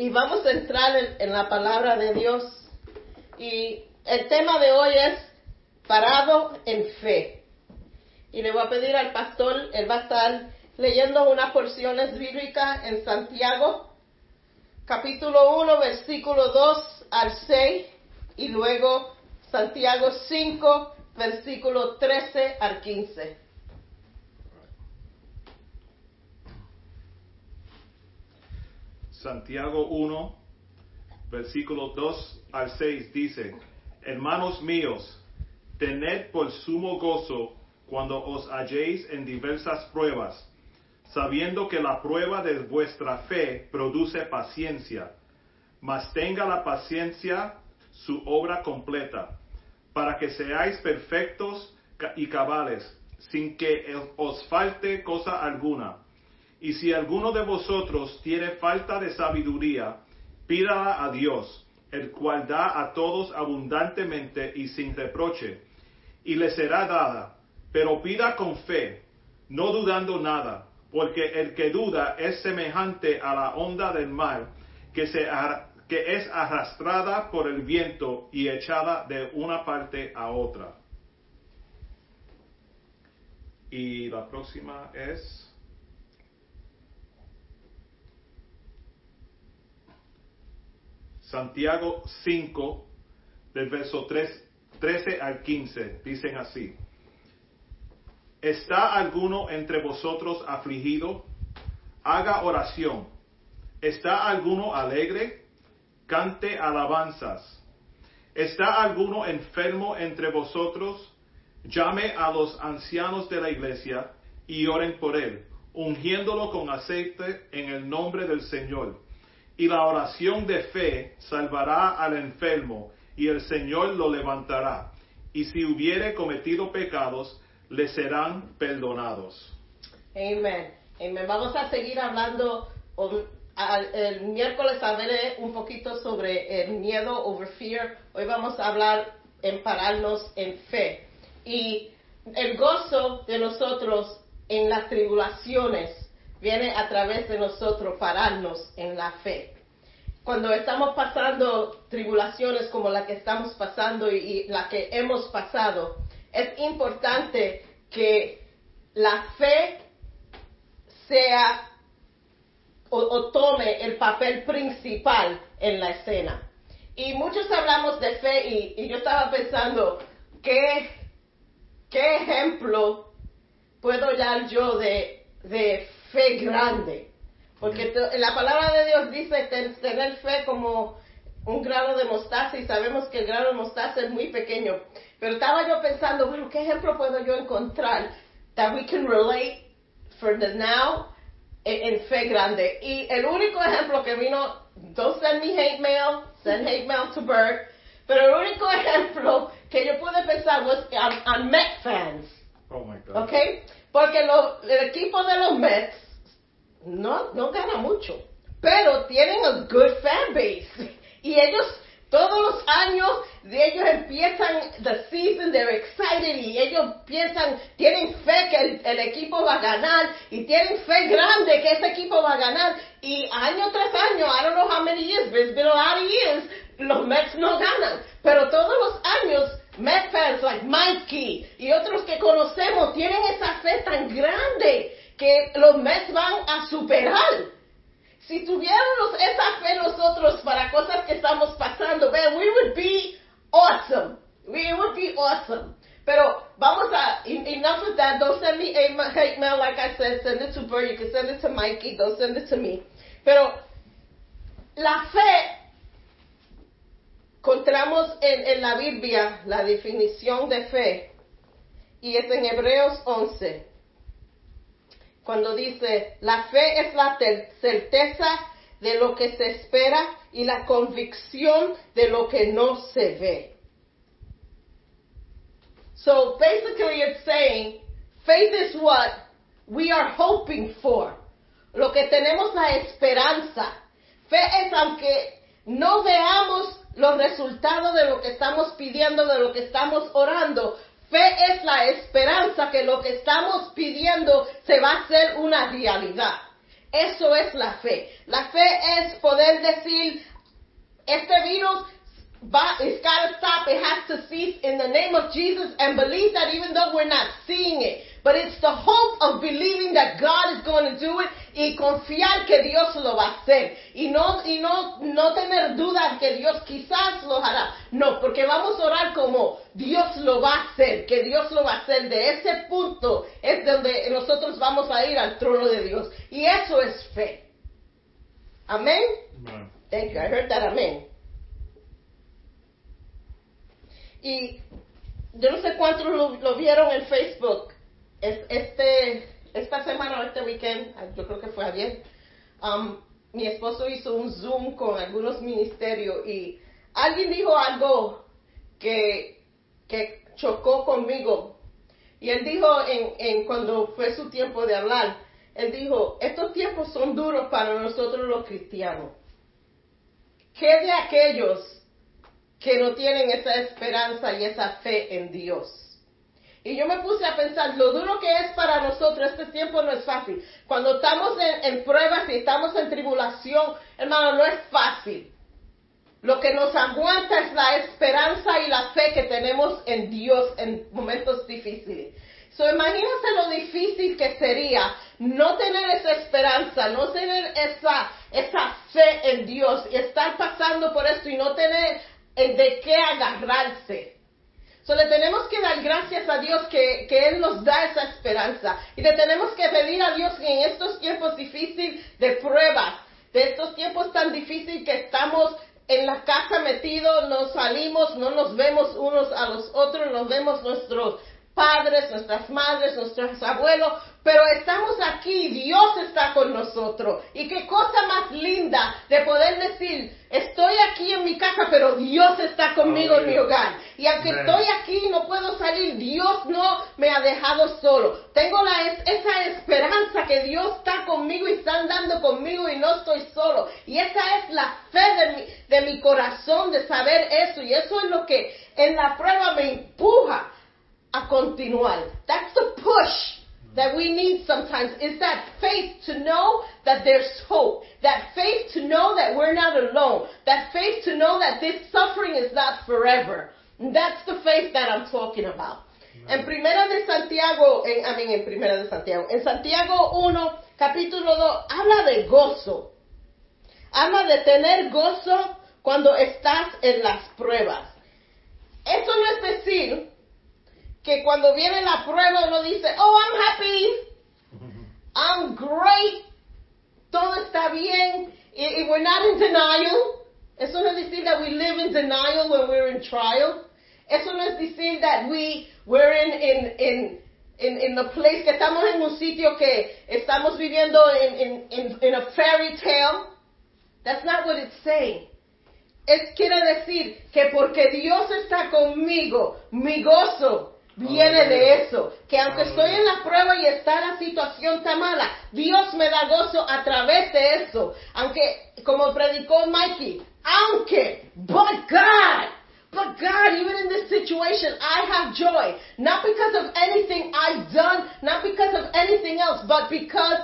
y vamos a entrar en, la palabra de Dios. Y el tema de hoy es parado en fe. Y le voy a pedir al pastor, él va a estar leyendo unas porciones bíblicas en Santiago, capítulo 1, versículo 2 al 6, y luego Santiago 5, versículo 13 al 15. Santiago 1, versículo 2 al 6 dice, Hermanos míos, tened por sumo gozo cuando os halléis en diversas pruebas, sabiendo que la prueba de vuestra fe produce paciencia, mas tenga la paciencia su obra completa, para que seáis perfectos y cabales, sin que os falte cosa alguna. Y si alguno de vosotros tiene falta de sabiduría, pídala a Dios, el cual da a todos abundantemente y sin reproche, y le será dada, pero pida con fe, no dudando nada, porque el que duda es semejante a la onda del mar, que, se, que es arrastrada por el viento y echada de una parte a otra. Y la próxima es... Santiago 5, del verso 3, 13 al 15, dicen así. ¿Está alguno entre vosotros afligido? Haga oración. ¿Está alguno alegre? Cante alabanzas. ¿Está alguno enfermo entre vosotros? Llame a los ancianos de la iglesia y oren por él, ungiéndolo con aceite en el nombre del Señor y la oración de fe salvará al enfermo, y el Señor lo levantará. Y si hubiere cometido pecados, le serán perdonados. Amén. Amén. Vamos a seguir hablando. el miércoles hablaré un poquito sobre el miedo, over fear. Hoy vamos a hablar en pararnos en fe. Y el gozo de nosotros en las tribulaciones viene a través de nosotros pararnos en la fe. Cuando estamos pasando tribulaciones como la que estamos pasando y, la que hemos pasado, es importante que la fe sea o, tome el papel principal en la escena. Y muchos hablamos de fe y, yo estaba pensando, ¿qué, ¿qué ejemplo puedo dar yo de, de fe grande. Porque la palabra de Dios dice tener fe como un grano de mostaza y sabemos que el grano de mostaza es muy pequeño. Pero estaba yo pensando, bueno, ¿qué ejemplo puedo yo encontrar that we can relate for the now en, fe grande? Y el único ejemplo que vino, don't send me hate mail, send hate mail to Bert, pero el único ejemplo que yo pude pensar was on, Met fans. Oh my God. Okay? Porque lo, el equipo de los Mets no, no gana mucho, pero tienen a good fan base. Y ellos, todos los años, de ellos empiezan the season, they're excited y ellos piensan, tienen fe que el, equipo va a ganar y tienen fe grande que ese equipo va a ganar. Y año tras año, I don't know how many years, but it's been a lot of years, los Mets no ganan. Pero todos los años, Like Mikey y otros que conocemos tienen esa fe tan grande que los Mets van a superar. Si tuviéramos esa fe nosotros para cosas que estamos pasando, man, we would be awesome. We would be awesome. Pero vamos a, enough of that. Don't send me a hate mail like I said. Send it to Bert. You can send it to Mikey. Don't send it to me. Pero la fe, encontramos en, la Biblia la definición de fe. Y es en Hebreos 11 cuando dice, la fe es la certeza de lo que se espera y la convicción de lo que no se ve. So basically it's saying, faith is what we are hoping for. Lo que tenemos la esperanza. Fe es aunque no veamos los resultados de lo que estamos pidiendo, de lo que estamos orando, Fe es la esperanza que lo que estamos pidiendo se va a hacer una realidad. Eso es la fe. La fe es poder decir, este virus va, it's to stop, it has to cease in the name of Jesus and believe that even though we're not seeing it. But it's the hope of believing that God is going to do it y confiar que Dios lo va a hacer. Y no, y no, no tener dudas que Dios quizás lo hará. No, porque vamos a orar como Dios lo va a hacer, que Dios lo va a hacer. De ese punto es donde nosotros vamos a ir al trono de Dios. Y eso es fe. Amén. Amen. Thank you. I heard that amén. Y yo no sé cuántos lo, lo vieron en Facebook. Es- este, esta semana o este weekend, yo creo que fue ayer, um, mi esposo hizo un Zoom con algunos ministerios y alguien dijo algo que, que chocó conmigo. Y él dijo en, en cuando fue su tiempo de hablar, él dijo, estos tiempos son duros para nosotros los cristianos. ¿Qué de aquellos que no tienen esa esperanza y esa fe en Dios? Y yo me puse a pensar, lo duro que es para nosotros, este tiempo no es fácil. Cuando estamos en, pruebas y estamos en tribulación, hermano, no es fácil. Lo que nos aguanta es la esperanza y la fe que tenemos en Dios en momentos difíciles. So, imagínense lo difícil que sería no tener esa esperanza, no tener esa, esa fe en Dios y estar pasando por esto y no tener eh, de qué agarrarse. So, le tenemos que dar gracias a Dios que, que Él nos da esa esperanza. Y le tenemos que pedir a Dios que en estos tiempos difíciles de pruebas, de estos tiempos tan difíciles que estamos en la casa metidos, no salimos, no nos vemos unos a los otros, nos vemos nuestros padres, nuestras madres, nuestros abuelos, pero estamos aquí, Dios está con nosotros. Y qué cosa más linda de poder decir, estoy aquí en mi casa, pero Dios está conmigo en mi hogar. Y aunque estoy aquí y no puedo salir, Dios no me ha dejado solo. Tengo la, es- esa esperanza que Dios está conmigo y está andando conmigo y no estoy solo. Y esa es la fe de mi, de mi corazón de saber eso. Y eso es lo que en la prueba me empuja a continuar. That's the push that we need sometimes is that faith to know that there's hope. That faith to know that we're not alone. That faith to know that this suffering is not forever. That's the faith that I'm talking about. En Primera de Santiago, en, I mean, en Primera de Santiago, en Santiago 1, capítulo 2, habla de gozo. Habla de tener gozo cuando estás en las pruebas. Eso no es decir que cuando viene la prueba uno dice, oh, I'm happy, I'm great, todo está bien, y we're not in denial. Eso no es decir that we live in denial when we're in trial. Eso no es decir that we, we're in, in, in, in, in the place que estamos en un sitio que estamos viviendo in, in, in, in a fairy tale. That's not what it's saying. Es quiere decir que porque Dios está conmigo, mi gozo viene de eso. Que aunque estoy en la prueba y está la situación tan mala, Dios me da gozo a través de eso. Aunque, como predicó Mikey, aunque, but God, but God, even in this situation, I have joy. Not because of anything I've done, not because of anything else, but because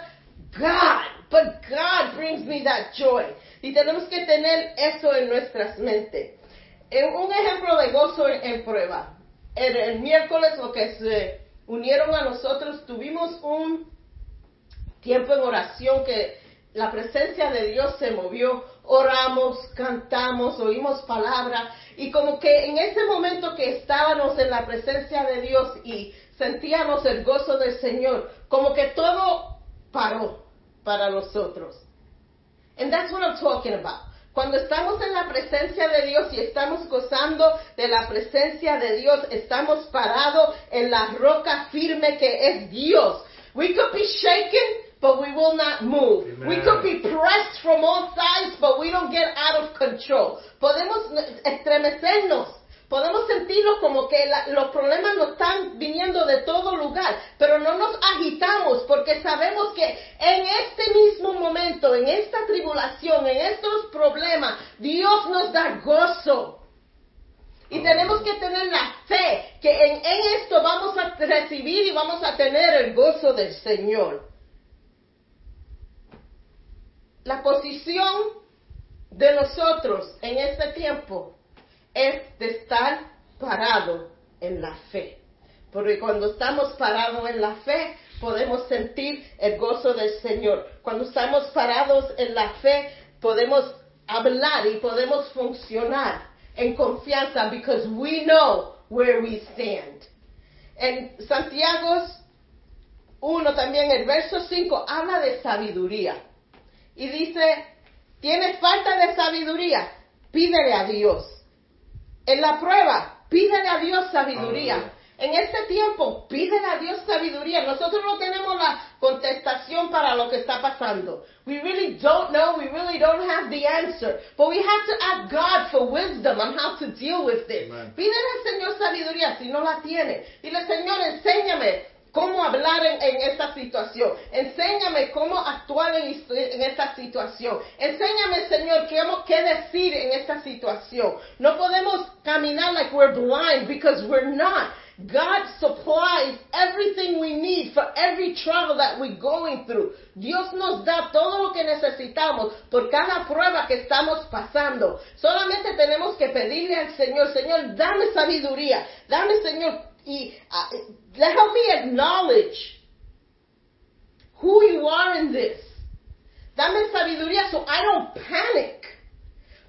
God, but God brings me that joy. Y tenemos que tener eso en nuestras mentes. En un ejemplo de gozo en prueba. El, miércoles, lo que se unieron a nosotros, tuvimos un tiempo en oración que la presencia de Dios se movió. Oramos, cantamos, oímos palabra. Y como que en ese momento que estábamos en la presencia de Dios y sentíamos el gozo del Señor, como que todo paró para nosotros. And that's what I'm talking about. Cuando estamos en la presencia de Dios y estamos gozando de la presencia de Dios, estamos parados en la roca firme que es Dios. We could be shaken, but we will not move. Amen. We could be pressed from all sides, but we don't get out of control. Podemos estremecernos. Podemos sentirlo como que la- los problemas nos están viniendo de todo lugar, pero no nos agitamos porque sabemos que en este mismo momento, en esta tribulación, en estos problemas, Dios nos da gozo. Y tenemos que tener la fe que en, en esto vamos a recibir y vamos a tener el gozo del Señor. La posición de nosotros en este tiempo es de estar parado en la fe. Porque cuando estamos parados en la fe, podemos sentir el gozo del Señor. Cuando estamos parados en la fe, podemos hablar y podemos funcionar en confianza because we know where we stand. En Santiago 1 también, el verso 5, habla de sabiduría. Y dice, tienes falta de sabiduría, pídele a Dios. En la prueba, pídele a Dios sabiduría. En este tiempo, pídele a Dios sabiduría. Nosotros no tenemos la contestación para lo que está pasando. We really don't know. We really don't have the answer. But we have to ask God for wisdom on how to deal with this. Pídele al Señor sabiduría si no la tiene. Dile, Señor, enséñame cómo hablar en, esta situación. Enséñame cómo actuar en, en, esta situación. Enséñame, Señor, qué, qué decir en esta situación. No podemos caminar like we're blind because we're not. God supplies everything we need for every trouble that we're going through. Dios nos da todo lo que necesitamos por cada prueba que estamos pasando. Solamente tenemos que pedirle al Señor, Señor, dame sabiduría, dame, Señor, y uh, help me acknowledge who you are in this. Dame sabiduría so I don't panic.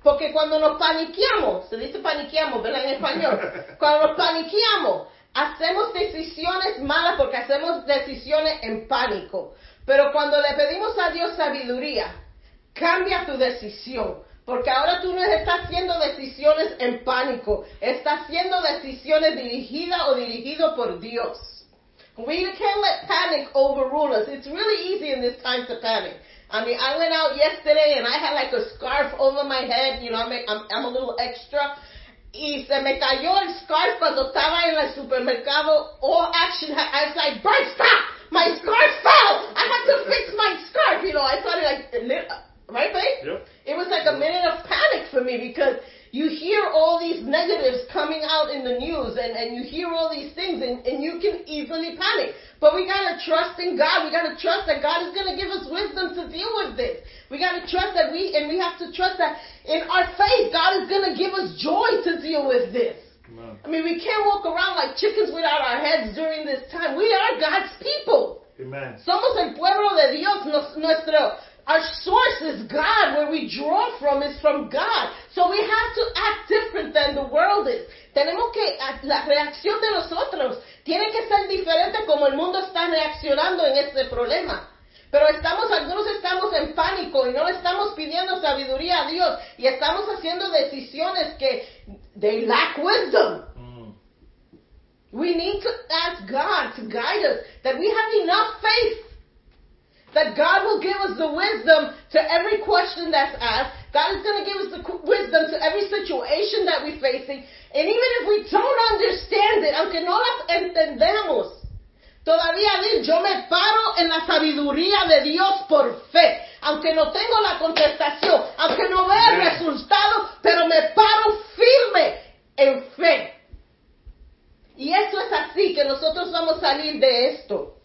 Porque cuando nos paniqueamos, se dice paniqueamos, ¿verdad? En español. Cuando nos paniqueamos, hacemos decisiones malas porque hacemos decisiones en pánico. Pero cuando le pedimos a Dios sabiduría, cambia tu decisión. Porque ahora tú no estás haciendo decisiones en pánico, estás haciendo decisiones dirigidas o dirigido por Dios. We can't let panic overrule us. It's really easy in this time to panic. I mean, I went out yesterday and I had like a scarf over my head. You know, I'm, I'm, I'm a little extra. y se me cayó el scarf cuando estaba en el supermercado. All action, I was like, Bert, stop! My scarf fell! I had to fix my scarf! You know, I thought like, right, babe? Yep. It was like a minute of panic for me because you hear all these negatives coming out in the news and, and you hear all these things and, and you can easily panic. But we gotta trust in God. We gotta trust that God is gonna give us wisdom to deal with this. We gotta trust that we, and we have to trust that in our faith, God is gonna give us joy to deal with this. I mean, we can't walk around like chickens without our heads during this time. We are God's people. Amen. Somos el pueblo de Dios. Nuestro, our source is God. Where we draw from is from God. So we have to act different than the world is. Tenemos que, la reacción de nosotros tiene que ser diferente como el mundo está reaccionando en este problema. Pero estamos, algunos estamos en pánico y no estamos pidiendo sabiduría a Dios y estamos haciendo decisiones que they lack wisdom. Mm. We need to ask God to guide us, that we have enough faith that God will give us the wisdom to every question that's asked. God is going to give us the wisdom to every situation that we're facing. And even if we don't understand it, aunque no las entendemos, todavía yo me paro en la sabiduría de Dios por fe. Aunque no tengo la contestación, aunque no vea el resultado, pero me paro firme en fe. Y esto es así que nosotros vamos a salir de esto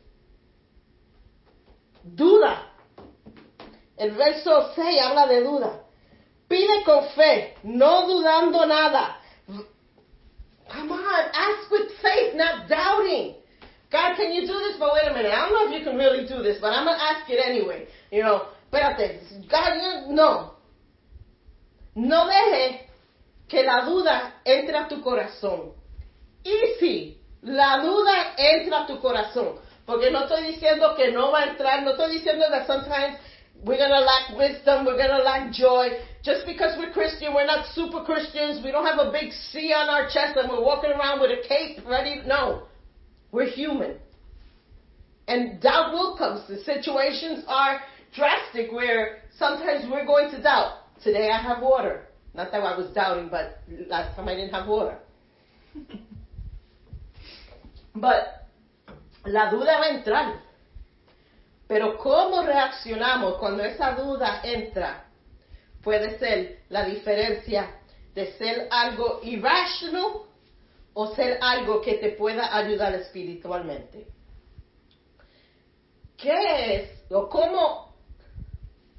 duda. El verso 6 habla de duda. Pide con fe, no dudando nada. Come on, ask with faith, not doubting. God, can you do this? But wait a minute, I don't know if you can really do this, but I'm going to ask it anyway. You know, espérate, God, no. No deje que la duda entre a tu corazón. Y si la duda entra a tu corazón, porque no estoy diciendo que no va a entrar, no estoy diciendo that sometimes we're going to lack wisdom, we're going to lack joy. Just because we're Christian, we're not super Christians, we don't have a big C on our chest and we're walking around with a cape ready. No. We're human. And doubt will come. The situations are drastic where sometimes we're going to doubt. Today I have water. Not that I was doubting, but last time I didn't have water. but la duda va a entrar. Pero cómo reaccionamos cuando esa duda entra puede ser la diferencia de ser algo irrational o ser algo que te pueda ayudar espiritualmente. ¿Qué es o cómo,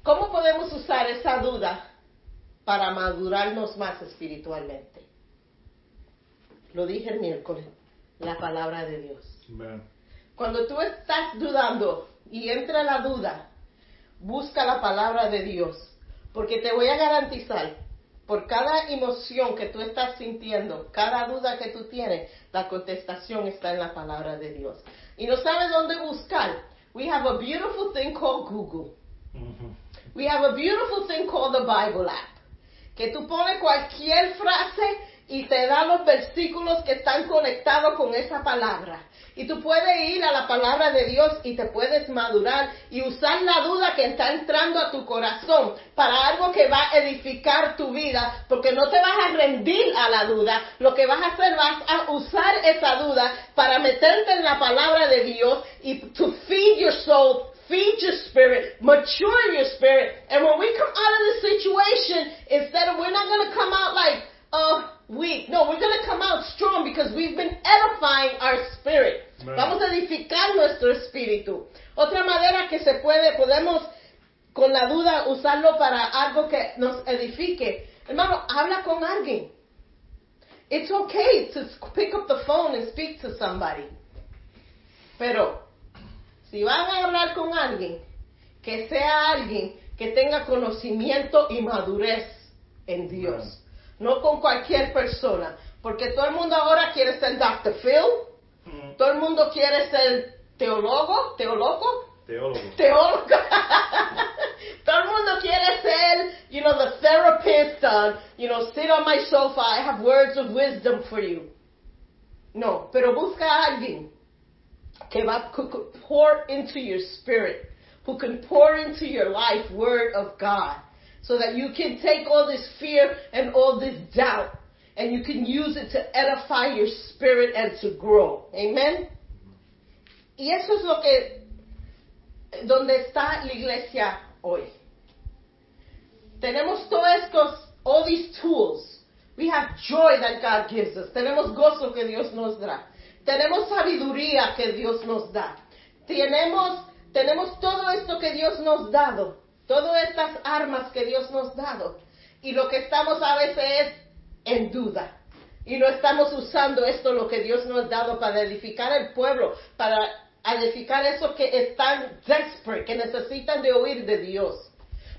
cómo podemos usar esa duda para madurarnos más espiritualmente. Lo dije el miércoles, la palabra de Dios. Cuando tú estás dudando y entra la duda, busca la palabra de Dios, porque te voy a garantizar, por cada emoción que tú estás sintiendo, cada duda que tú tienes, la contestación está en la palabra de Dios. Y no sabes dónde buscar. We have a beautiful thing called Google. We have a beautiful thing called the Bible app. Que tú pones cualquier frase y te da los versículos que están conectados con esa palabra. Y tú puedes ir a la palabra de Dios y te puedes madurar y usar la duda que está entrando a tu corazón para algo que va a edificar tu vida, porque no te vas a rendir a la duda. Lo que vas a hacer, vas a usar esa duda para meterte en la palabra de Dios y to feed your soul feed your spirit, mature your spirit. And when we come out of the situation, instead of, we're not going to come out like, uh, weak. No, we're going to come out strong because we've been edifying our spirit. Amen. Vamos a edificar nuestro espíritu. Otra manera que se puede, podemos con la duda usarlo para algo que nos edifique. Hermano, habla con alguien. It's okay to pick up the phone and speak to somebody. Pero si van a hablar con alguien, que sea alguien que tenga conocimiento y madurez en Dios. No con cualquier persona, porque todo el mundo ahora quiere ser Dr. Phil, Mm. todo el mundo quiere ser teólogo, teólogo, Teólogo. teólogo. todo el mundo quiere ser, you know, the therapist, uh, you know, sit on my sofa, I have words of wisdom for you. No, pero busca a alguien que va could pour into your spirit, who can pour into your life word of God, so that you can take all this fear and all this doubt, and you can use it to edify your spirit and to grow. Amen. Y eso es lo que donde está la iglesia hoy. Tenemos todos estos, all these tools. We have joy that God gives us. Tenemos gozo que Dios nos da. Tenemos sabiduría que Dios nos da. Tenemos, tenemos todo esto que Dios nos ha dado. Todas estas armas que Dios nos dado. Y lo que estamos a veces es en duda. Y no estamos usando esto, lo que Dios nos ha dado para edificar el pueblo, para edificar eso que están desperate, que necesitan de oír de Dios.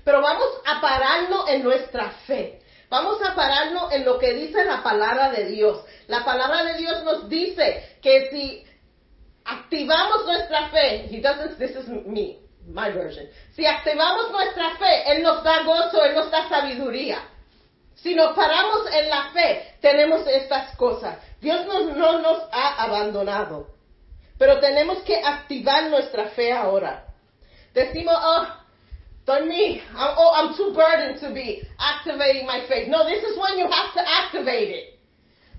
Pero vamos a pararnos en nuestra fe. Vamos a pararnos en lo que dice la palabra de Dios. La palabra de Dios nos dice que si activamos nuestra fe, he doesn't, this is me, my version. Si activamos nuestra fe, Él nos da gozo, Él nos da sabiduría. Si nos paramos en la fe, tenemos estas cosas. Dios no, no nos ha abandonado. Pero tenemos que activar nuestra fe ahora. Decimos, oh, don't me. I'm, oh, I'm too burdened to be activating my faith. No, this is when you have to activate it.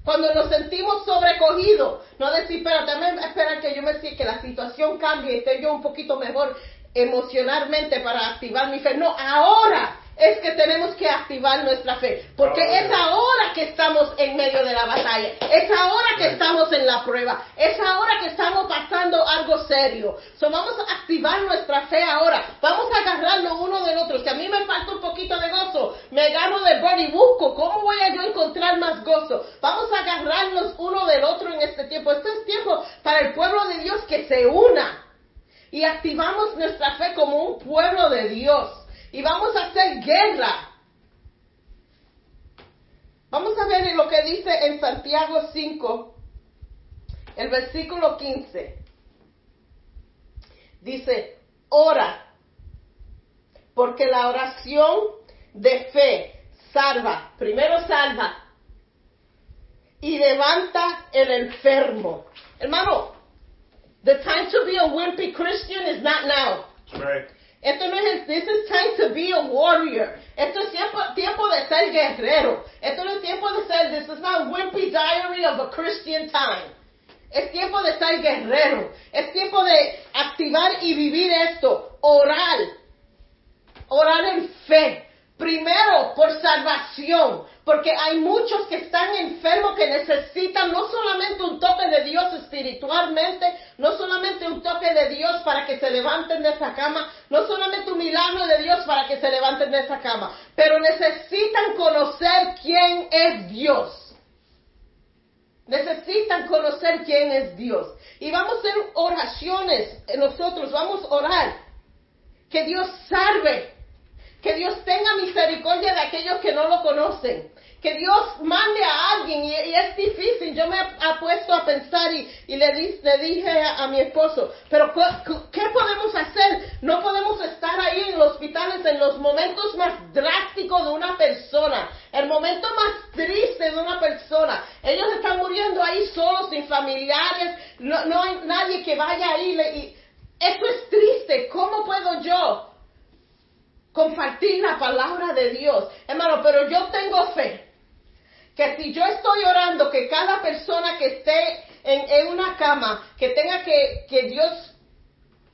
Cuando nos sentimos sobrecogidos, no decir, pero también espera que yo me que la situación cambie y esté yo un poquito mejor emocionalmente para activar mi fe. No, ahora es que tenemos que activar nuestra fe. Porque Ahora. es ahora que estamos en medio de la batalla. Es ahora que estamos en la prueba. Es ahora que estamos pasando algo serio. So, vamos a activar nuestra fe ahora. Vamos a agarrarnos uno del otro. Si a mí me falta un poquito de gozo, me agarro del Bird y busco. ¿Cómo voy a yo encontrar más gozo? Vamos a agarrarnos uno del otro en este tiempo. Este es tiempo para el pueblo de Dios que se una. Y activamos nuestra fe como un pueblo de Dios. Y vamos a hacer guerra. Vamos a ver lo que dice en Santiago 5, el versículo 15. Dice, ora, porque la oración de fe salva, primero salva y levanta el enfermo. Hermano, the time to be a wimpy Christian is not now. Right. Esto no es this is time to be a warrior. Esto es tiempo, tiempo de ser guerrero. Esto no es tiempo de ser, this is not a wimpy diary of a Christian time. Es tiempo de ser guerrero. Es tiempo de activar y vivir esto. Oral. Orar en fe. Primero, por salvación, porque hay muchos que están enfermos que necesitan no solamente un toque de Dios espiritualmente, no solamente un toque de Dios para que se levanten de esa cama, no solamente un milagro de Dios para que se levanten de esa cama, pero necesitan conocer quién es Dios. Necesitan conocer quién es Dios. Y vamos a hacer oraciones nosotros, vamos a orar. Que Dios salve que Dios tenga misericordia de aquellos que no lo conocen. Que Dios mande a alguien y, es difícil. Yo me he puesto a pensar y, le, le, dije a, mi esposo, pero ¿qué podemos hacer? No podemos estar ahí en los hospitales en los momentos más drásticos de una persona, el momento más triste de una persona. Ellos están muriendo ahí solos, sin familiares, no, hay nadie que vaya ahí. Y, eso es triste. ¿Cómo puedo yo compartir la palabra de Dios. Hermano, pero yo tengo fe que si yo estoy orando, que cada persona que esté en, una cama, que tenga que, que Dios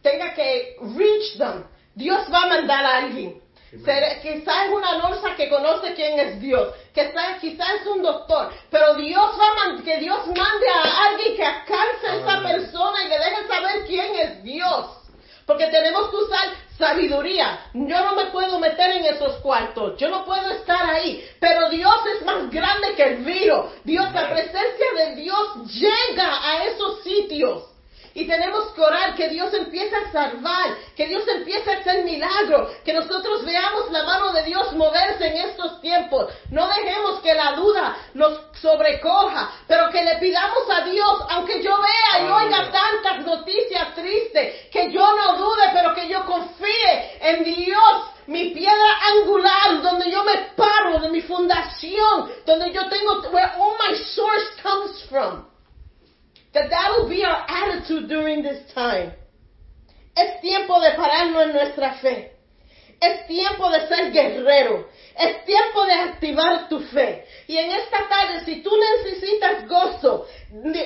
tenga que reach them, Dios va a mandar a alguien. Quizás es una norsa que conoce quién es Dios, quizás, quizás es un doctor, pero Dios va a que Dios mande a alguien que alcance a esa persona y le deje saber quién es Dios. Porque tenemos que usar sabiduría. Yo no me puedo meter en esos cuartos. Yo no puedo estar ahí. Pero Dios es más grande que el virus. Dios, la presencia de Dios llega a esos sitios. Y tenemos que orar que Dios empiece a salvar, que Dios empiece a hacer milagros, que nosotros veamos la mano de Dios moverse en estos tiempos. No dejemos que la duda nos sobrecoja, pero que le pidamos a Dios, aunque yo vea y oiga tantas noticias tristes, que yo no dude, pero que yo confíe en Dios mi piedra angular, donde yo me paro, de mi fundación, donde yo tengo, where all my source comes from. That that will be our attitude during this time. Es tiempo de pararnos en nuestra fe. Es tiempo de ser guerrero. Es tiempo de activar tu fe. Y en esta tarde, si tú necesitas gozo,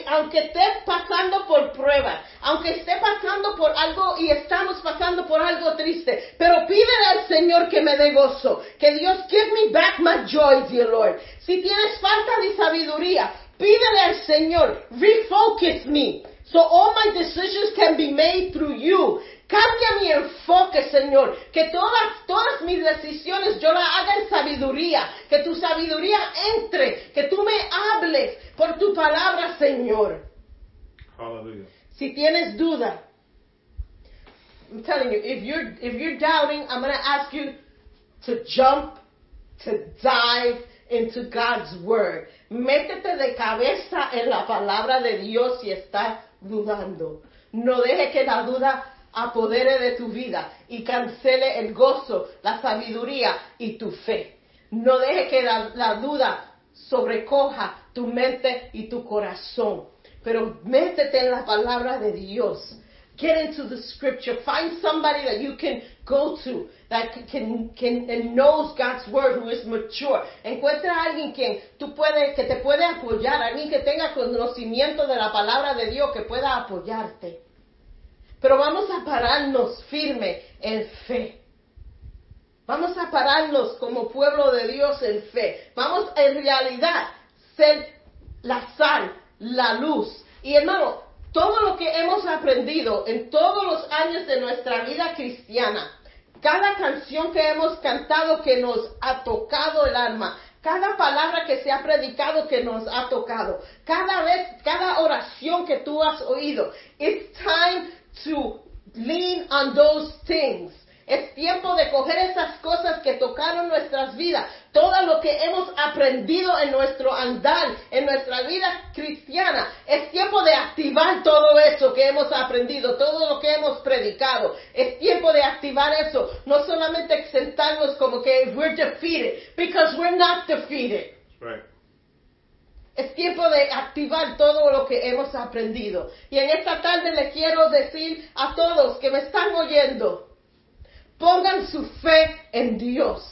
aunque estés pasando por pruebas, aunque esté pasando por algo y estamos pasando por algo triste, pero pídele al Señor que me dé gozo. Que Dios give me back my joy, dear Lord. Si tienes falta de sabiduría, Pídele al Señor, refocus me, so all my decisions can be made through you. Cambia mi enfoque, Señor, que todas, todas mis decisiones yo las haga en sabiduría, que tu sabiduría entre, que tú me hables por tu palabra, Señor. Hallelujah. Si tienes duda, I'm telling you, if you're, if you're doubting, I'm going to ask you to jump, to dive, into God's word. Métete de cabeza en la palabra de Dios si estás dudando. No deje que la duda apodere de tu vida y cancele el gozo, la sabiduría y tu fe. No deje que la, la duda sobrecoja tu mente y tu corazón. Pero métete en la palabra de Dios. Get into the scripture. Find somebody that you can go to that can, can and knows God's word, who is mature. Encuentra a alguien que tú puede, que te puede apoyar, alguien que tenga conocimiento de la palabra de Dios que pueda apoyarte. Pero vamos a pararnos firme en fe. Vamos a pararnos como pueblo de Dios en fe. Vamos en realidad ser la sal, la luz. Y hermano, todo lo que hemos aprendido en todos los años de nuestra vida cristiana, cada canción que hemos cantado que nos ha tocado el alma, cada palabra que se ha predicado que nos ha tocado, cada vez, cada oración que tú has oído, it's time to lean on those things. Es tiempo de coger esas cosas que tocaron nuestras vidas, todo lo que hemos aprendido en nuestro andar, en nuestra vida cristiana. Es tiempo de activar todo eso que hemos aprendido, todo lo que hemos predicado. Es tiempo de activar eso, no solamente sentarnos como que we're defeated, because we're not defeated. Es tiempo de activar todo lo que hemos aprendido. Y en esta tarde le quiero decir a todos que me están oyendo, Pongan su fe en Dios.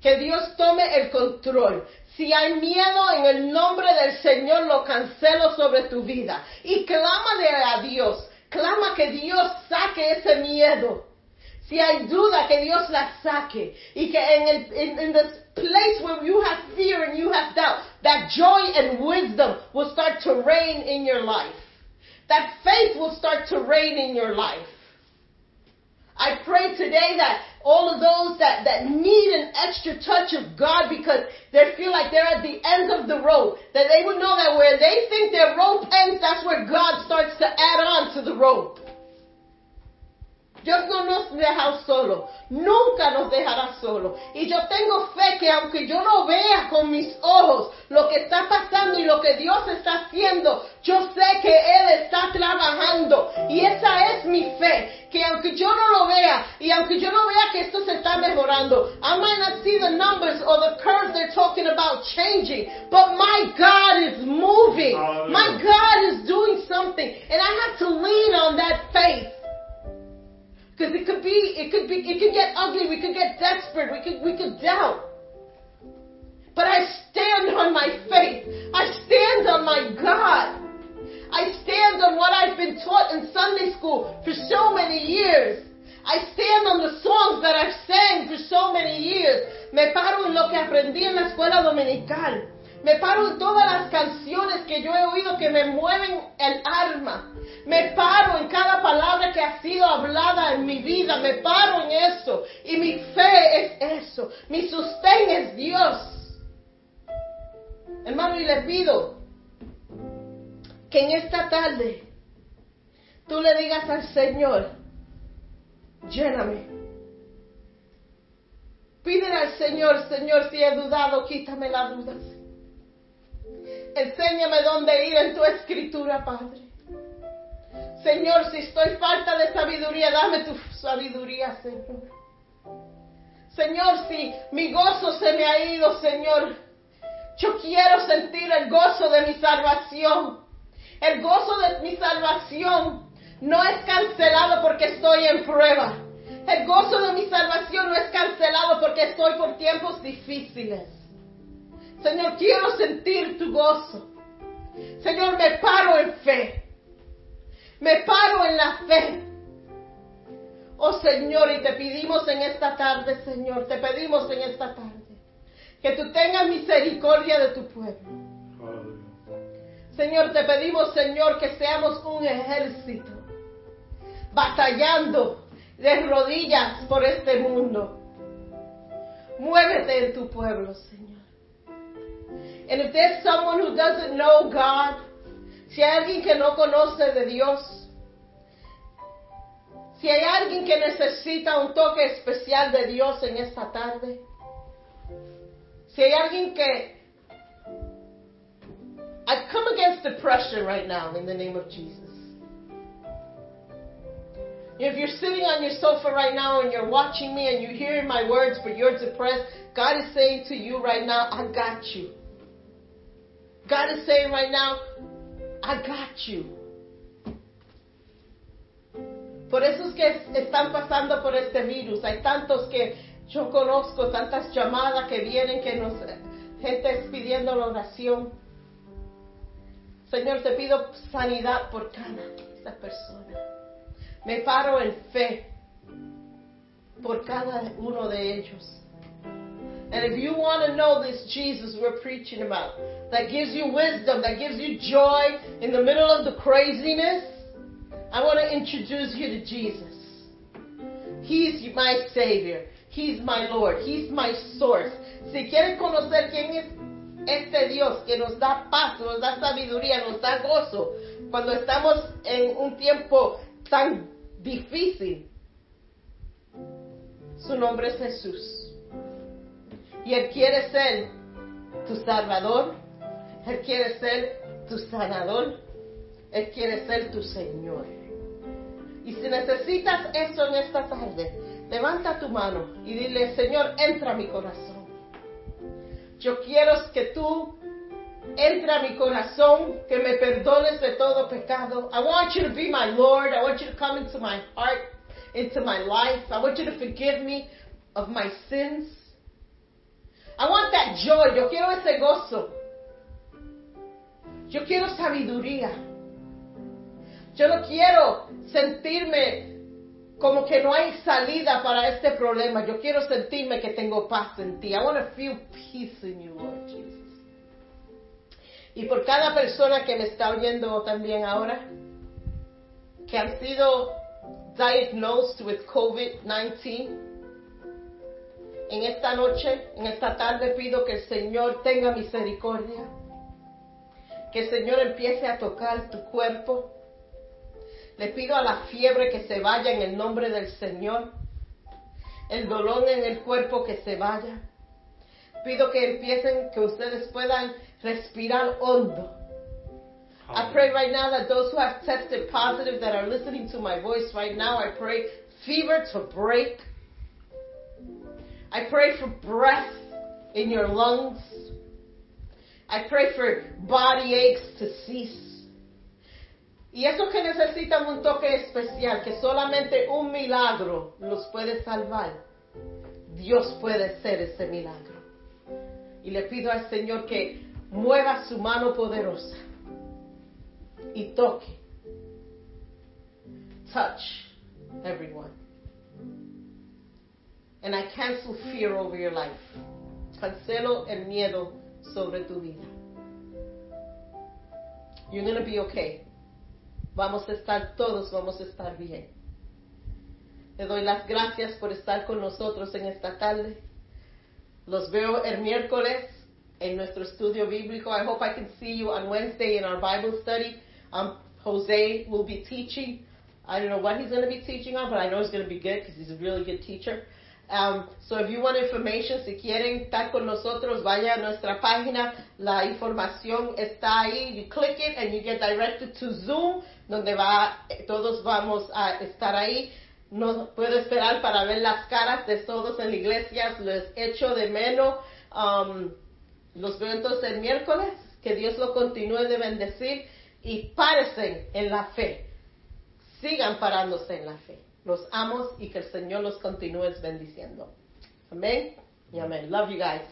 Que Dios tome el control. Si hay miedo en el nombre del Señor, lo cancelo sobre tu vida. Y clámale a Dios. Clama que Dios saque ese miedo. Si hay duda, que Dios la saque. Y que en el, in, in the place where you have fear and you have doubt, that joy and wisdom will start to reign in your life. That faith will start to reign in your life. I pray today that all of those that, that need an extra touch of God because they feel like they're at the end of the rope, that they would know that where they think their rope ends, that's where God starts to add on to the rope. Dios no nos deja solo, nunca nos dejará solo. Y yo tengo fe que aunque yo no vea con mis ojos lo que está pasando y lo que Dios está haciendo, yo sé que Él está trabajando. Y esa es mi fe, que aunque yo no lo vea y aunque yo no vea que esto se está mejorando, I might not see the numbers or the curves they're talking about changing, but my God is moving. My God is doing something. And I have to lean on that faith. Because it could be, it could be, it could get ugly. We could get desperate. We could, we could doubt. But I stand on my faith. I stand on my God. I stand on what I've been taught in Sunday school for so many years. I stand on the songs that I've sang for so many years. Me paro en lo que aprendí en la escuela dominical. Me paro en todas las canciones que yo he oído que me mueven el alma. Me paro hablada en mi vida. Me paro en eso. Y mi fe es eso. Mi sostén es Dios. Hermano, y le pido que en esta tarde tú le digas al Señor, lléname. Pídele al Señor, Señor, si he dudado, quítame la duda. Enséñame dónde ir en tu escritura, Padre. Señor, si estoy falta de sabiduría, dame tu sabiduría, Señor. Señor, si mi gozo se me ha ido, Señor, yo quiero sentir el gozo de mi salvación. El gozo de mi salvación no es cancelado porque estoy en prueba. El gozo de mi salvación no es cancelado porque estoy por tiempos difíciles. Señor, quiero sentir tu gozo. Señor, me paro en fe. Me paro en la fe. Oh Señor, y te pedimos en esta tarde, Señor, te pedimos en esta tarde que tú tengas misericordia de tu pueblo. Señor, te pedimos, Señor, que seamos un ejército batallando de rodillas por este mundo. Muévete en tu pueblo, Señor. And if there's someone who doesn't know God, si hay alguien que no conoce de Dios, si hay alguien que necesita un toque especial de Dios en esta tarde, si hay alguien que I come against depression right now in the name of Jesus. If you're sitting on your sofa right now and you're watching me and you're hearing my words, but you're depressed, God is saying to you right now, I got you. God is saying right now, I got you. Por eso es que están pasando por este virus. Hay tantos que yo conozco, tantas llamadas que vienen que nos, gente pidiendo la oración. Señor, te pido sanidad por cada esa persona. Me paro en fe por cada uno de ellos. And if you want to know this Jesus we're preaching about, that gives you wisdom, that gives you joy in the middle of the craziness, I want to introduce you to Jesus. He's my Savior. He's my Lord. He's my source. Si quieres conocer quién es este Dios que nos da paz, nos da sabiduría, nos da gozo, cuando estamos en un tiempo tan difícil, su nombre es Jesús. Y Él quiere ser tu salvador, Él quiere ser tu sanador, Él quiere ser tu Señor. Y si necesitas eso en esta tarde, levanta tu mano y dile, Señor, entra a mi corazón. Yo quiero que tú entra a mi corazón, que me perdones de todo pecado. I want you to be my Lord. I want you to come into my heart, into my life. I want you to forgive me of my sins. I want that joy. Yo quiero ese gozo. Yo quiero sabiduría. Yo no quiero sentirme como que no hay salida para este problema. Yo quiero sentirme que tengo paz en ti. I want to feel peace in you, Lord Jesus. Y por cada persona que me está oyendo también ahora, que han sido diagnosed with COVID-19, en esta noche, en esta tarde pido que el Señor tenga misericordia, que el Señor empiece a tocar tu cuerpo, le pido a la fiebre que se vaya en el nombre del Señor. El dolor en el cuerpo que se vaya. Pido que empiecen, que ustedes puedan respirar hondo. I pray right now that those who have tested positive that are listening to my voice right now, I pray fever to break. I pray for breath in your lungs. I pray for body aches to cease. Y esos que necesitan un toque especial, que solamente un milagro los puede salvar, Dios puede ser ese milagro. Y le pido al Señor que mueva su mano poderosa y toque. Touch everyone. And I cancel fear over your life. Cancelo el miedo sobre tu vida. You're going to be okay. Vamos a estar todos, vamos a estar bien. Le doy las gracias por estar con nosotros en esta tarde. Los veo el miércoles en nuestro estudio bíblico. I hope I can see you on Wednesday in our Bible study. Um, Jose will be teaching. I don't know what he's going to be teaching on, but I know it's going to be good because he's a really good teacher. Um, so if you want information, si quieren estar con nosotros, vaya a nuestra página. La información está ahí. You click it and you get directed to Zoom, donde va, todos vamos a estar ahí. No puedo esperar para ver las caras de todos en la iglesia. Les echo de menos. Um, los veo entonces el miércoles. Que Dios lo continúe de bendecir y párense en la fe. Sigan parándose en la fe. Los amos y que el Señor los continúe bendiciendo. Amén y amén. Love you guys.